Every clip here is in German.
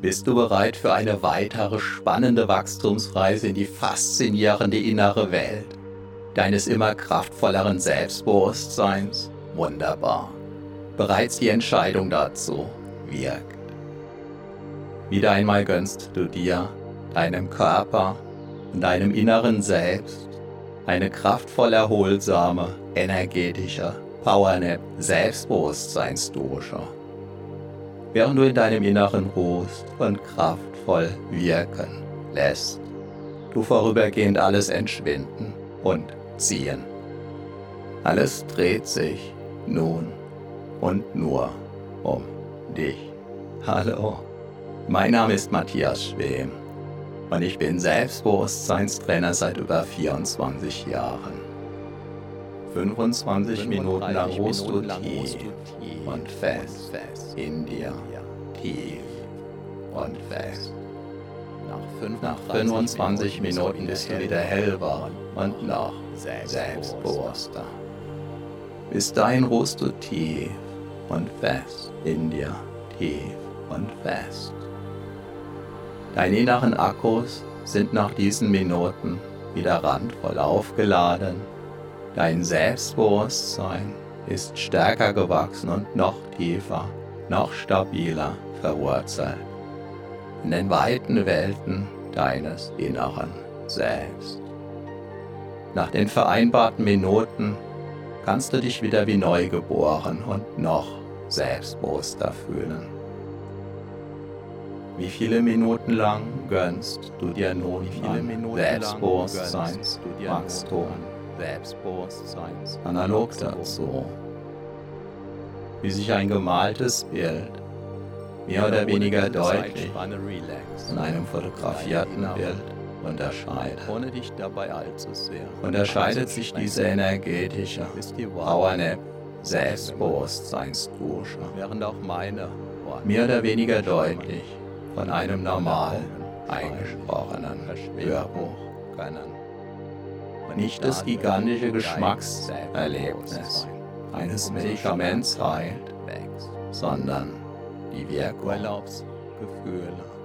Bist du bereit für eine weitere spannende Wachstumsreise in die faszinierende innere Welt deines immer kraftvolleren Selbstbewusstseins? Wunderbar. Bereits die Entscheidung dazu wirkt. Wieder einmal gönnst du dir, deinem Körper und deinem inneren Selbst eine kraftvoll erholsame, energetische Powernap Selbstbewusstseinsdusche während du in deinem Inneren ruhst und kraftvoll wirken lässt. Du vorübergehend alles entschwinden und ziehen. Alles dreht sich nun und nur um dich. Hallo, mein Name ist Matthias Schwem und ich bin Selbstbewusstseinstrainer seit über 24 Jahren. 25 Minuten lang ruhst du tief und fest in dir, tief und fest. Nach 25 Minuten bist du wieder hellwach und noch selbstbewusster. Bis dahin ruhst du tief und fest in dir, tief und fest. Deine inneren Akkus sind nach diesen Minuten wieder randvoll aufgeladen Dein Selbstbewusstsein ist stärker gewachsen und noch tiefer, noch stabiler verwurzelt in den weiten Welten deines inneren Selbst. Nach den vereinbarten Minuten kannst du dich wieder wie neu geboren und noch selbstbewusster fühlen. Wie viele Minuten lang gönnst du dir nun Selbstbewusstseinswachstum? Selbstbewusstseins analog dazu, wie sich ein gemaltes Bild mehr oder weniger deutlich von einem fotografierten Bild unterscheidet. Ohne dich dabei allzu sehr. Unterscheidet sich diese energetische Powernap Selbstbewusstseinsdusche, während auch meine mehr oder weniger deutlich von einem normal eingesprochenen Hörbuch. Können nicht das gigantische Geschmackserlebnis eines Medikaments heilt, sondern die Wirkung.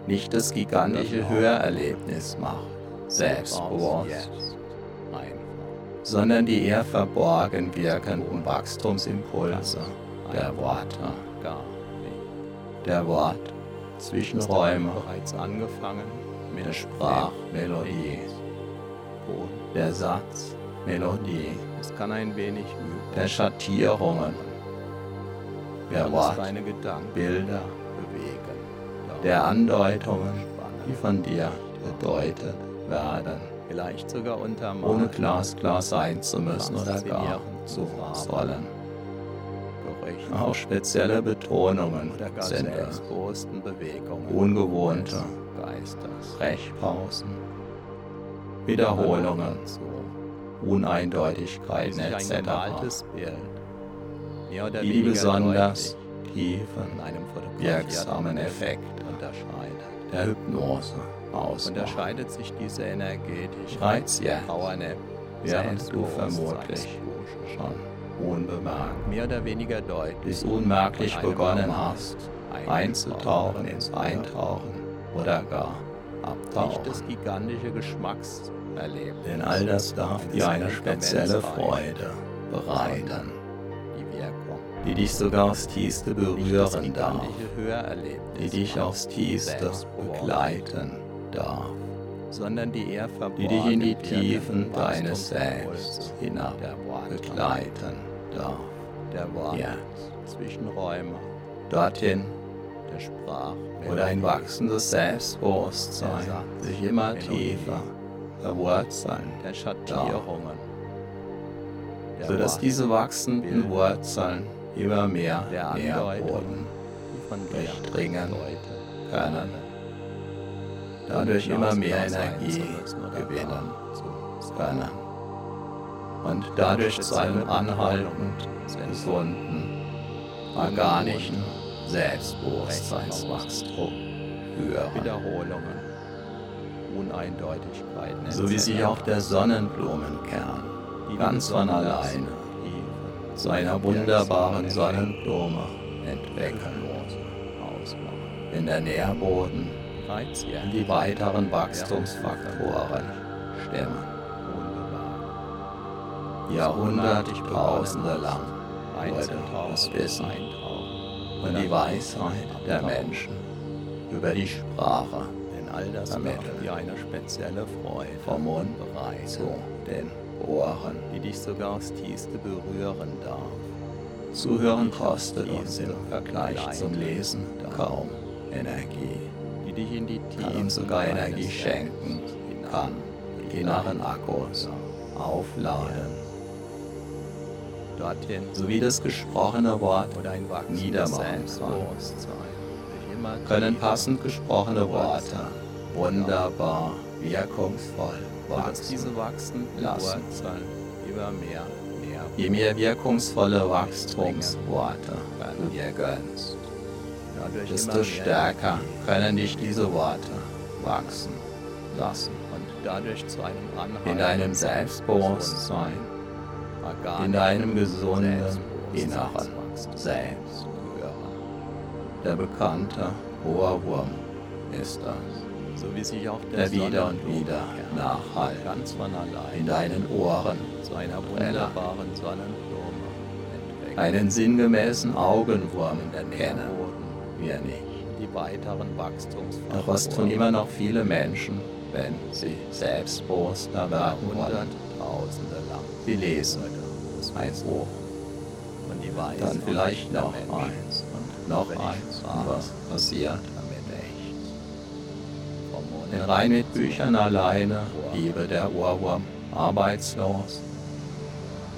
Nicht das gigantische Hörerlebnis macht, selbstbewusst, sondern die eher verborgen wirkenden Wachstumsimpulse der Worte, der Wort Zwischenräume bereits angefangen mit der Sprachmelodie der Satz, Melodie, es kann ein wenig üben, der Schattierungen, der Wort, Bilder bewegen, der Andeutungen, die von dir gedeutet werden, vielleicht sogar untermalt, ohne glasklar sein zu müssen oder gar zu sollen. Auch spezielle Betonungen sind es, ungewohnte Sprechpausen Wiederholungen, Uneindeutigkeiten etc., die besonders tiefen, wirksamen Effekt der Hypnose ausmachen. Unterscheidet sich diese energetische Bereits jetzt, während du vermutlich schon unbemerkt, mehr oder weniger deutlich, bis unmerklich begonnen hast, einzutauchen ins Eintauchen oder gar abtauchen. Nicht das gigantische Geschmacks erleben. Denn all das darf dir eine spezielle Freude bereiten, die dich sogar aufs Tiefste berühren darf, die dich aufs Tiefste begleiten darf, sondern die, eher die dich in die Tiefen deines Selbst hinab begleiten darf. Jetzt, Zwischenräume, dorthin, der Sprache, wo dein wachsendes Selbstbewusstsein sich immer tiefer Wurzeln der Schattierungen, sodass diese wachsenden Wurzeln immer mehr Nährboden durchdringen können, dadurch immer mehr Energie gewinnen können. Und dadurch zu einem anhaltend gesunden, organischen Selbstbewusstseinswachstum führen. Wiederholungen. Uneindeutigkeiten. So wie sich auch der Sonnenblumenkern ganz von alleine zu einer wunderbaren Sonnenblume entwickeln, in der Nährboden in die weiteren Wachstumsfaktoren stimmen. Jahrhunderttausende lang wurde das Wissen und die Weisheit der Menschen. Über die Sprache. All das vermittelt dir eine spezielle Freude. Vom Mund zu den Ohren, die dich sogar aufs Tiefste berühren darf. Zuhören kostet uns im Vergleich zum Lesen kaum Energie, die dich in die Tiefen sogar Energie schenken. Kann, die inneren Akkus aufladen. Dorthin, sowie das gesprochene Wort niedermachen kann, können passend gesprochene Worte wunderbar wirkungsvoll wachsen diese wachsen lassen. Immer mehr, mehr. Je mehr wirkungsvolle Wachstumsworte du dir gönnst, desto stärker können dich diese Worte wachsen lassen und dadurch zu einem in deinem Selbstbewusstsein, in deinem gesunden inneren Selbst. Der bekannte Ohrwurm ist das so wie sich auch der, der wieder und wieder nachhalt ganz von allein in deinen Ohren zu einer wunderbaren Sonnenblume. Einen sinngemäßen Augenwurm kennen wir nicht. Die weiteren Wachstumsfaktoren. Doch was tun immer noch viele Menschen, wenn sie selbstbewusster werden wollen? Tausende lang. Sie lesen. Ein Buch und die dann vielleicht noch eins und noch eins was passiert? Denn rein mit Büchern alleine bliebe der Ohrwurm arbeitslos.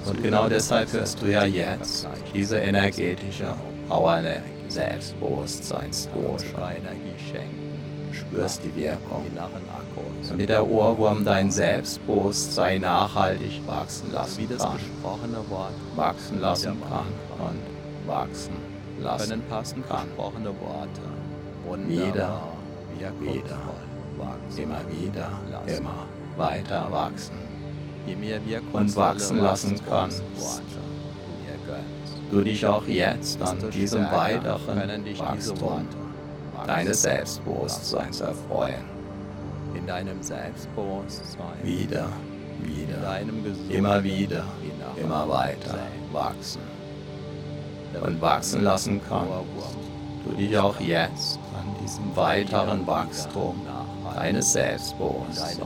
Und genau deshalb hörst du ja jetzt diese energetische Power der Selbstbewusstseinsdusche. Spürst die Wirkung. Damit der Ohrwurm dein Selbstbewusstsein nachhaltig wachsen lassen kann. Wachsen lassen kann und wachsen lassen kann. Wieder, wieder immer wieder, immer weiter wachsen und wachsen lassen kannst. Du dich auch jetzt an diesem weiteren Wachstum deines Selbstbewusstseins erfreuen. In deinem Selbstbewusstsein. Wieder, wieder, immer wieder, immer weiter wachsen und wachsen lassen kannst. Du dich auch jetzt an diesem weiteren Wachstum deines Selbstbewusstseins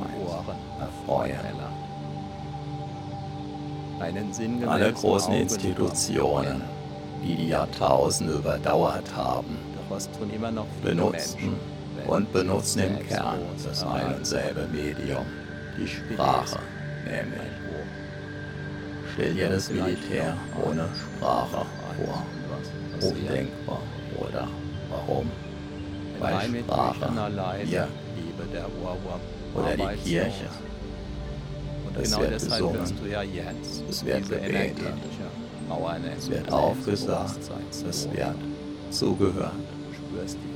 erfreuen. Alle großen Institutionen, die die Jahrtausende überdauert haben, benutzten und benutzen im Kern das ein und selbe Medium, die Sprache, nämlich Stell dir das Militär ohne Sprache vor. Undenkbar, oder? Warum? Weil Sprache hier oder die Kirche. Und genau deshalb du ja jetzt es wird gebetet, es wird aufgesagt, es wird zugehört,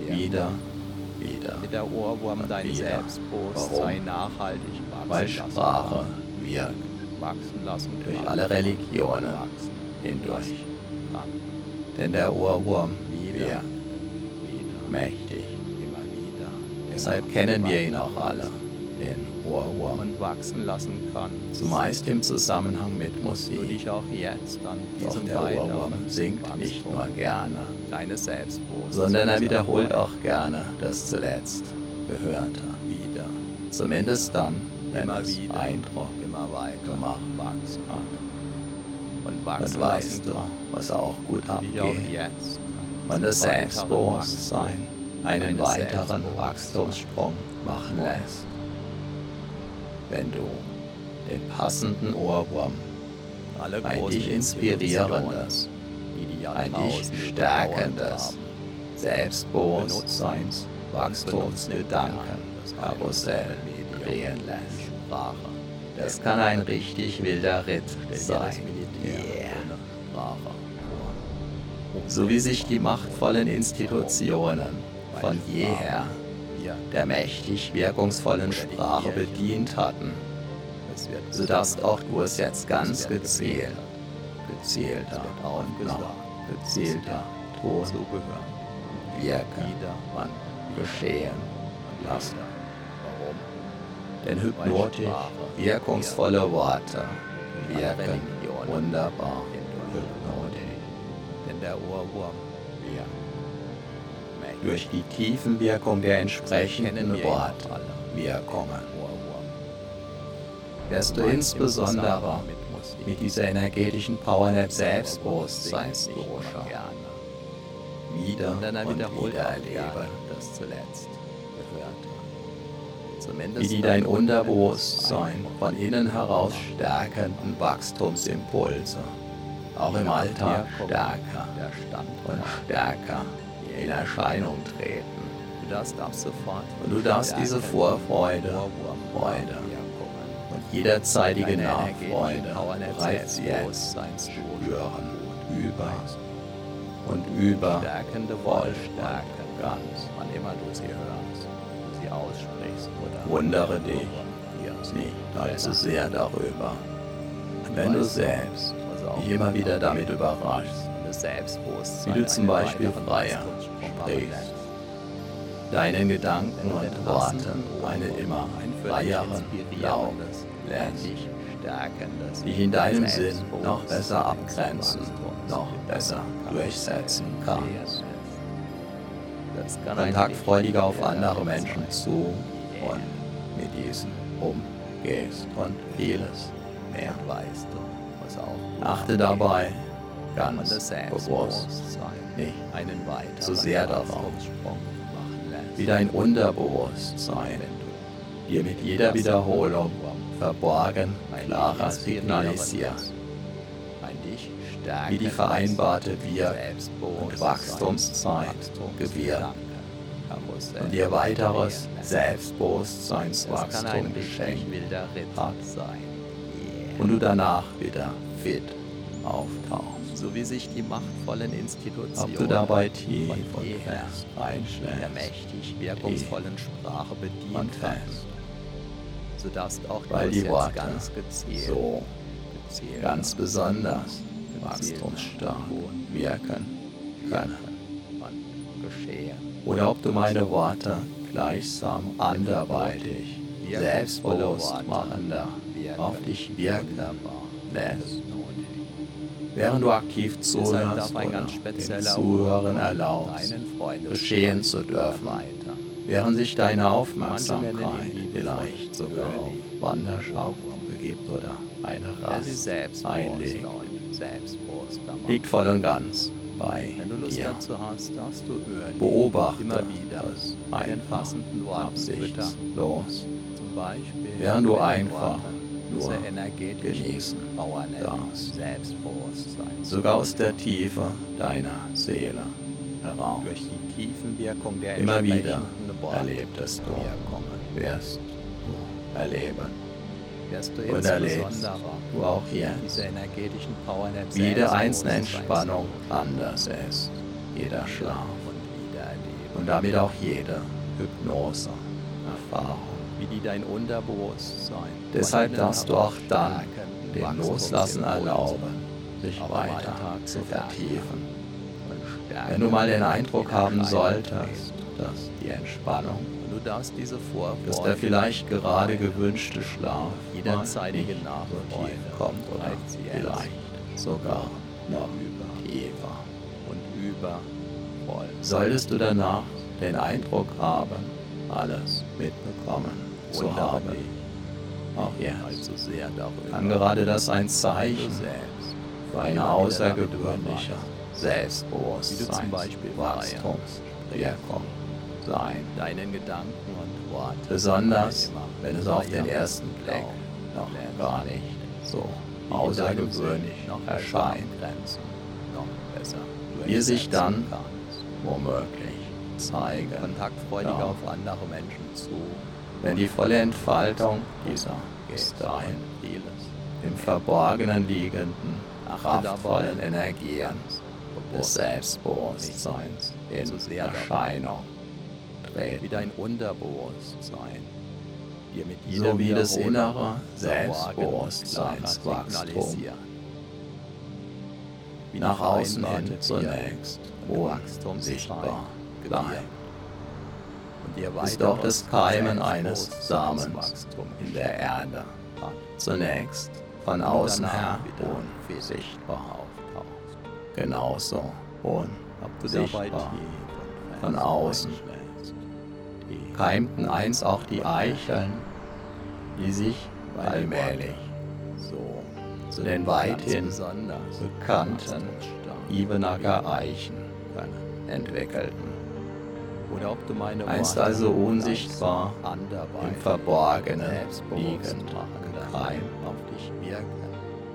wieder, wieder. Mit der Ohrwurm dein Selbstbewusstsein nachhaltig wachsen Weil Sprache wirkt wachsen lassen durch alle Religionen hindurch. Denn der Ohrwurm wirkt mächtig. Deshalb kennen wir ihn auch alle, den Ohrwurm, und wachsen lassen kann. Zumeist im Zusammenhang mit Musik. Du Doch der Ohrwurm singt nicht nur gerne, deines Selbstbewusstseins, sondern er wiederholt auch gerne das zuletzt Gehörte wieder. Zumindest dann, wenn Immer es wieder. Eindruck immer weiter gemacht wachsen hat. und Dann wachsen weißt lassen du, was auch gut auch abgeht. jetzt Und das Selbstbewusstsein einen weiteren Wachstumssprung machen lässt. Wenn du den passenden Ohrwurm, alle ein dich inspirierendes, ein dich stärkendes gedauert Selbstbewusstseinswachstumsgedanken Karussell drehen lässt. Das kann ein richtig wilder Ritt sein. Yeah. So wie sich die machtvollen Institutionen von jeher der mächtig wirkungsvollen Sprache bedient hatten, so darfst auch du es jetzt ganz gezielt, gezielter und noch gezielter tun, zugehören. wirken Wieder. Und geschehen. Lassen. Denn hypnotisch wirkungsvolle Worte wirken wunderbar. Hypnotisch. Denn der Ohrwurm durch die Tiefenwirkung der entsprechenden Worte Wirkungen wirst du insbesondere mit dieser energetischen Powernap Selbstbewusstseinsdosha wieder und wieder erleben, das zuletzt. Gehörte. Wie die dein Unterbewusstsein von innen heraus stärkenden Wachstumsimpulse auch im Alltag stärker und stärker in Erscheinung treten. Du darfst ab sofort und du darfst diese Vorfreude, Freude jederzeitige Nachfreude bereits jetzt spüren, über und über, voll stärken, ganz, wann immer du sie hörst, sie aussprichst oder wundere dich nicht allzu sehr darüber. Wenn du selbst dich immer wieder damit überraschst, wie du zum Beispiel freier sprichst, deinen Gedanken und Worten einen immer freieren Glauben lernst, dich in deinem Sinn noch besser abgrenzen, noch besser durchsetzen kannst. Kontaktfreudiger auf andere Menschen zu und mit diesen umgehst und vieles mehr. Achte dabei ganz bewusst nicht zu sehr darauf, wie dein Unterbewusstsein dir mit jeder Wiederholung verborgen klarer signalisiert, wie die vereinbarte Wir- und Wachstumszeit gewährt. und dir weiteres Selbstbewusstseinswachstum geschenkt hat. und du danach wieder fit auftauchst. So wie sich die machtvollen Institutionen Ob du dabei tief und fest einschläfst, der mächtig wirkungsvollen Sprache bedient fest, so darfst auch weil die Worte ganz gezielt, so gezielt. ganz besonders wachstumsstark wirken können. Oder ob du meine Worte gleichsam anderweitig, selbstbewusst machender auf dich wirken lässt. Während du aktiv zuhörst oder dem Zuhören erlaubst, geschehen zu dürfen, während sich deine Aufmerksamkeit vielleicht sogar auf Wanderschau begibt oder eine Rast einlegt, liegt voll und ganz bei dir. Beobachte es einfach absichtslos, während du einfach nur genießen darfst. Sogar aus der Tiefe deiner Seele heraus. Immer wieder erlebtest du, wirst du erleben. Und erlebst du auch jetzt, wie jede einzelne Entspannung anders ist, jeder Schlaf. Und damit auch jede Hypnose, Erfahrung. Wie die dein Unterbewusstsein. Deshalb darfst du auch dann dem Loslassen erlauben, sich weiter zu vertiefen. Wenn du mal den Eindruck haben solltest, dass die Entspannung, dass der vielleicht gerade gewünschte Schlaf jederzeitige Nachfreude kommt oder vielleicht sogar noch tiefer und über voll. Solltest du danach den Eindruck haben, alles mitbekommen zu haben. Auch jetzt. kann gerade das ein Zeichen für eine außergewöhnliche Selbstbewusstseinswachstumswirkung sein. Deinen Gedanken und Worten. Besonders, wenn es auf den ersten Blick noch gar nicht so außergewöhnlich erscheint, wie sich dann womöglich zeigen. Kontaktfreudiger auf andere Menschen zu wenn die volle Entfaltung dieser bis dahin im Verborgenen liegenden, kraftvollen Energien des Selbstbewusstseins in Erscheinung tritt, wie dein Unterbewusstsein dir mit so wie das innere Selbstbewusstseinswachstum nach außen hin zunächst unsichtbar bleibt ist doch das Keimen eines Samens in der Erde. Zunächst von außen her unsichtbar auftauchst. Genauso unsichtbar von außen keimten einst auch die Eicheln, die sich allmählich so zu den weithin bekannten Ibenacker Eichen entwickelten. Einst also unsichtbar im Verborgenen liegend Keim auf dich wirken.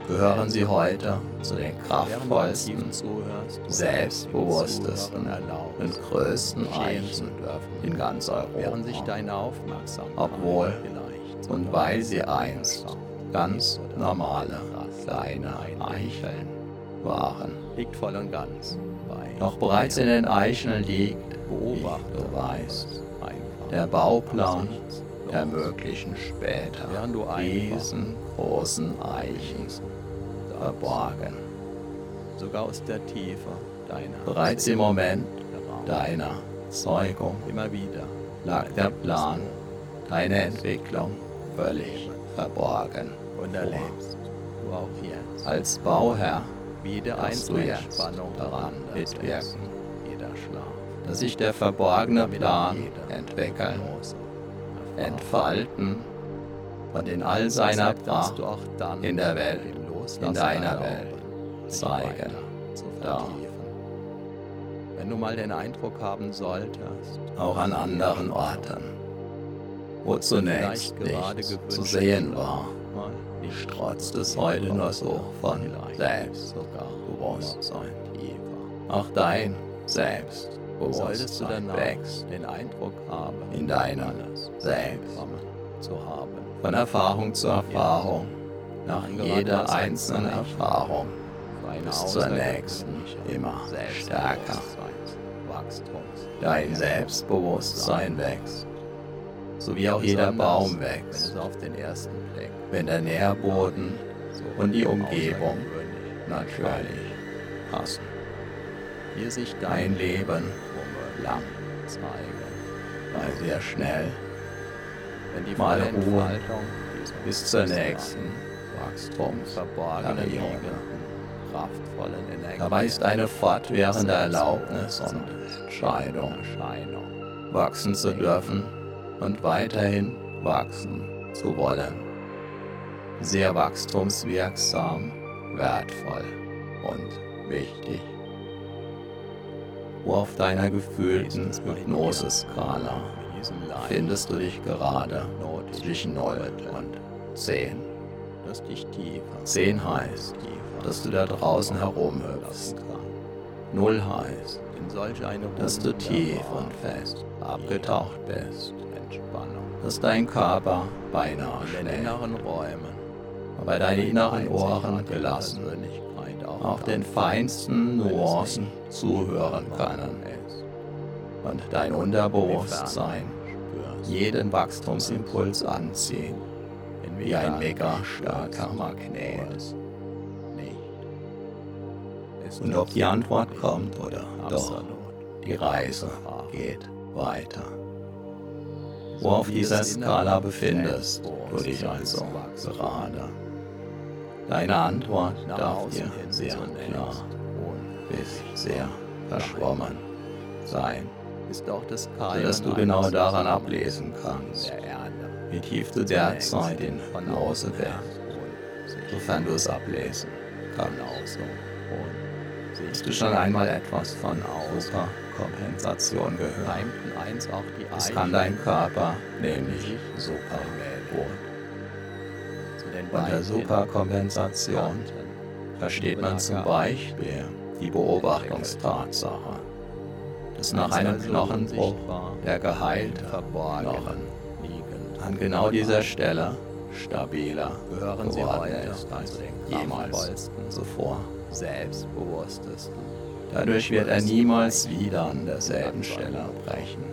Gehören sie heute zu den kraftvollsten, selbstbewusstesten und größten Eichen in ganz Europa. Obwohl und weil sie einst ganz normale kleine Eicheln waren. Liegt voll und ganz Doch bereits in den Eicheln liegt, weißt, der Bauplan der möglichen später diesen großen Eichen verborgen. Sogar aus der Tiefe deiner. Bereits im Moment deiner Zeugung immer wieder lag der Plan, deine Entwicklung völlig verborgen. Und erlebst du auch jetzt als Bauherr jede einzelne Spannung daran mitwirken, jeder Schlaf, dass sich der verborgene Plan entwickeln muss, entfalten und in all seiner Pracht in der Welt, in deiner Welt zeigen darf. Wenn du mal den Eindruck haben solltest, auch an anderen Orten, wo zunächst nichts zu sehen war, strotzt es heute nur so von Selbstbewusstsein. Auch dein Selbstbewusstsein wächst, den Eindruck haben, in deinem Selbst zu haben. Von Erfahrung zu Erfahrung, nach jeder einzelnen Erfahrung bis zur nächsten. immer stärker. Dein Selbstbewusstsein wächst. So wie auch jeder Baum wächst, wenn der Nährboden und die Umgebung natürlich passen. Hier sich dein Leben lang. zeigen, weil sehr schnell, wenn die mal Ruhe. Bis zur nächsten Wachstumsperiode Dabei ist eine fortwährende Erlaubnis und Entscheidung, wachsen zu dürfen und weiterhin wachsen zu wollen. Sehr wachstumswirksam, wertvoll und wichtig. Wo auf deiner gefühlten Hypnoseskala findest du dich gerade zwischen 0 und 10. 10 heißt, dass du da draußen herumhüpfst. 0 heißt, dass du tief und fest abgetaucht bist. Dass dein Körper beinahe in den inneren Räumen, aber deine inneren Ohren gelassen, auch den feinsten Nuancen zuhören können und dein Unterbewusstsein jeden Wachstumsimpuls anziehen, wie ein mega starker Magnet. Und ob die Antwort kommt oder doch, die Reise geht weiter wo auf dieser Skala befindest du dich also gerade. Deine Antwort darf dir sehr klar bis sehr verschwommen sein, sodass du genau daran ablesen kannst, wie tief du derzeit in Hypnose bist, sofern du es ablesen kannst. Hast du schon einmal etwas von Superkompensation gehört? Es kann dein Körper nämlich super. Unter Superkompensation versteht man zum Beispiel die Beobachtungstatsache, dass nach einem Knochenbruch der geheilte Knochen an genau dieser Stelle stabiler geworden ist als jemals zuvor. selbstbewusstesten. Dadurch wird er niemals wieder an derselben Stelle brechen.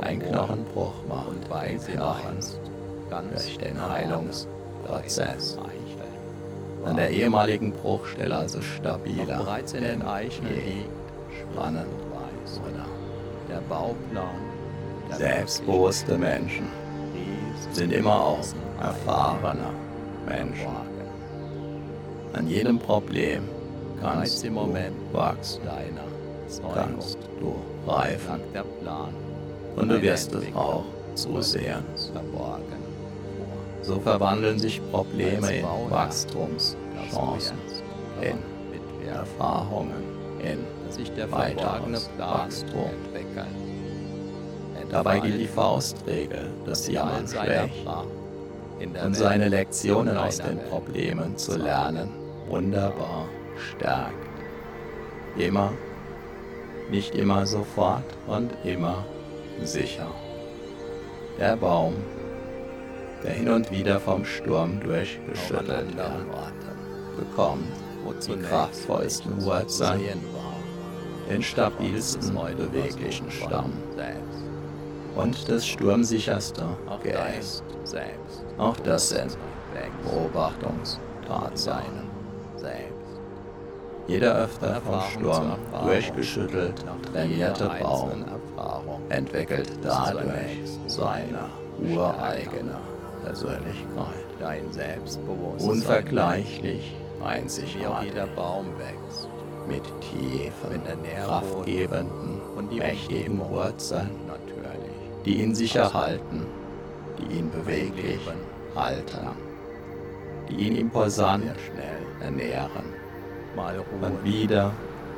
Ein Knochenbruch macht ein Knochen durch den Heilungsprozess. an der ehemaligen Bruchstelle also stabiler bereits in den Eichen liegt, spannend der Bauplan Selbstbewusste Menschen sind immer auch erfahrener Menschen. An jedem Problem kannst du wachsen, kannst du reifen und du wirst es auch zusehen. So verwandeln sich Probleme in Wachstumschancen, in Erfahrungen, in weiteres Wachstum. Dabei gilt die Faustregel, dass jemand schlecht und seine Lektionen aus den Problemen zu lernen wunderbar stärkt. Immer, nicht immer sofort und immer sicher. Der Baum, der hin und wieder vom Sturm durchgeschüttelt wird, bekommt die kraftvollsten Wurzeln, den stabilsten beweglichen Stamm und das sturmsicherste Geäst. Auch das sind Beobachtungstatsachen. Jeder öfter vom Sturm durchgeschüttelt trainierte Baum entwickelt dadurch seine ureigene Persönlichkeit. Unvergleichlich, einzigartig. Jeder Baum wächst. Mit tiefen, kraftgebenden und mächtigen Wurzeln, die ihn sicher halten, die ihn beweglich halten, die ihn imposant ernähren und wieder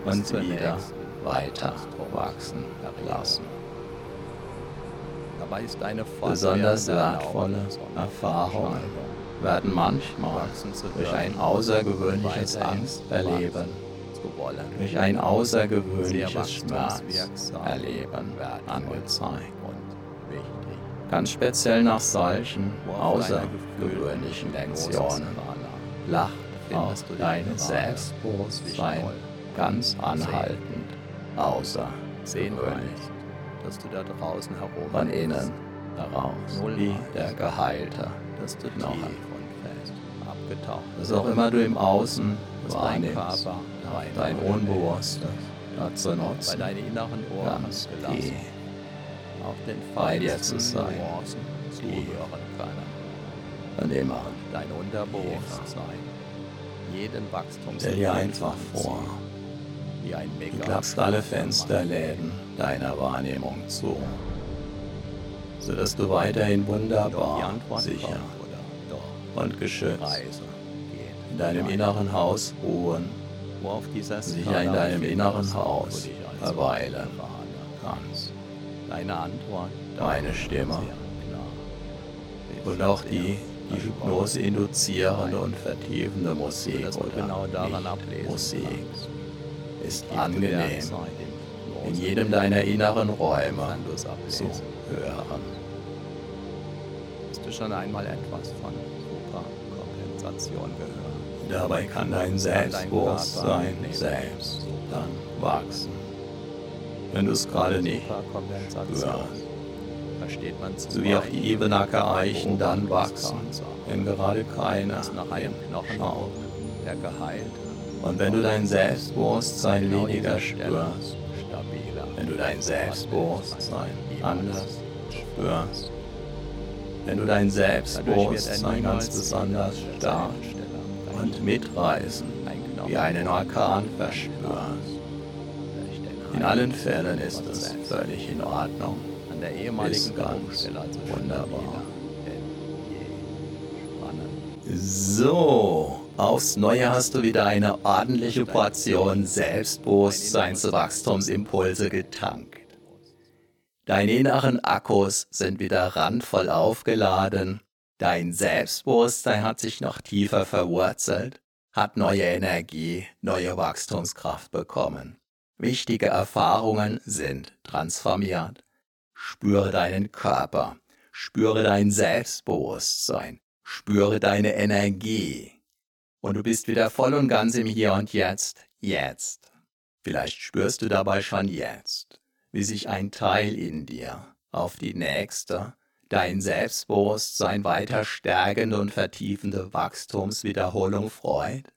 und wieder weiter wachsen lassen. Besonders wertvolle Erfahrungen werden manchmal durch ein außergewöhnliches Angsterleben, durch ein außergewöhnliches Schmerzerleben angezeigt. Ganz speziell nach solchen außergewöhnlichen Lektionen lacht auch dein Selbstbewusstsein ganz anhaltend außergewöhnlich. dass du da draußen herum von innen heraus wie der Geheilte, dass du noch fest abgetaucht was auch immer du im Außen wahrnimmst, dein Unbewusstes. Dazu nutzt, ganz tief auf den bei dir zu sein, zuhören können. Und immer dein Unterbewusstsein, jeden Wachstum. Stell dir einfach vor, du klappst alle Fensterläden deiner Wahrnehmung zu, sodass du weiterhin wunderbar, sicher und geschützt in deinem inneren Haus ruhen, sicher in deinem inneren Haus verweilen kannst. Deine Antwort, deine Stimme und auch die, die Hypnose induzierende und vertiefende Musik oder genau Musik ist angenehm in jedem deiner inneren Räume zu hören. Hast du schon einmal etwas von Superkompensation gehört? Dabei kann dein Selbstbewusstsein selbst dann wachsen. Wenn du es gerade nicht spürst, versteht man so wie auch die Ebenacker Eichen dann wachsen, wenn gerade keiner nach einem Knochen schaut, der geheilt. Und wenn du dein Selbstbewusstsein weniger spürst, wenn du dein Selbstbewusstsein anders spürst, wenn du dein Selbstbewusstsein ganz besonders stark und mitreißend wie einen Orkan verspürst. In allen Fällen ist es völlig in Ordnung. An der ehemaligen ganz wunderbar. So, Aufs Neue hast du wieder eine ordentliche Portion Selbstbewusstseinswachstumsimpulse getankt. Deine inneren Akkus sind wieder randvoll aufgeladen, dein Selbstbewusstsein hat sich noch tiefer verwurzelt, hat neue Energie, neue Wachstumskraft bekommen. Wichtige Erfahrungen sind transformiert. Spüre deinen Körper, spüre dein Selbstbewusstsein, spüre deine Energie. Und du bist wieder voll und ganz im Hier und Jetzt, jetzt. Vielleicht spürst du dabei schon jetzt, wie sich ein Teil in dir auf die nächste, dein Selbstbewusstsein weiter stärkende und vertiefende Wachstumswiederholung freut.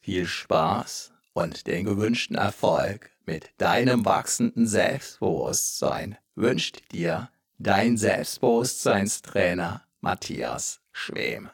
Viel Spaß und den gewünschten Erfolg mit deinem wachsenden Selbstbewusstsein wünscht dir dein Selbstbewusstseinstrainer Matthias Schwem.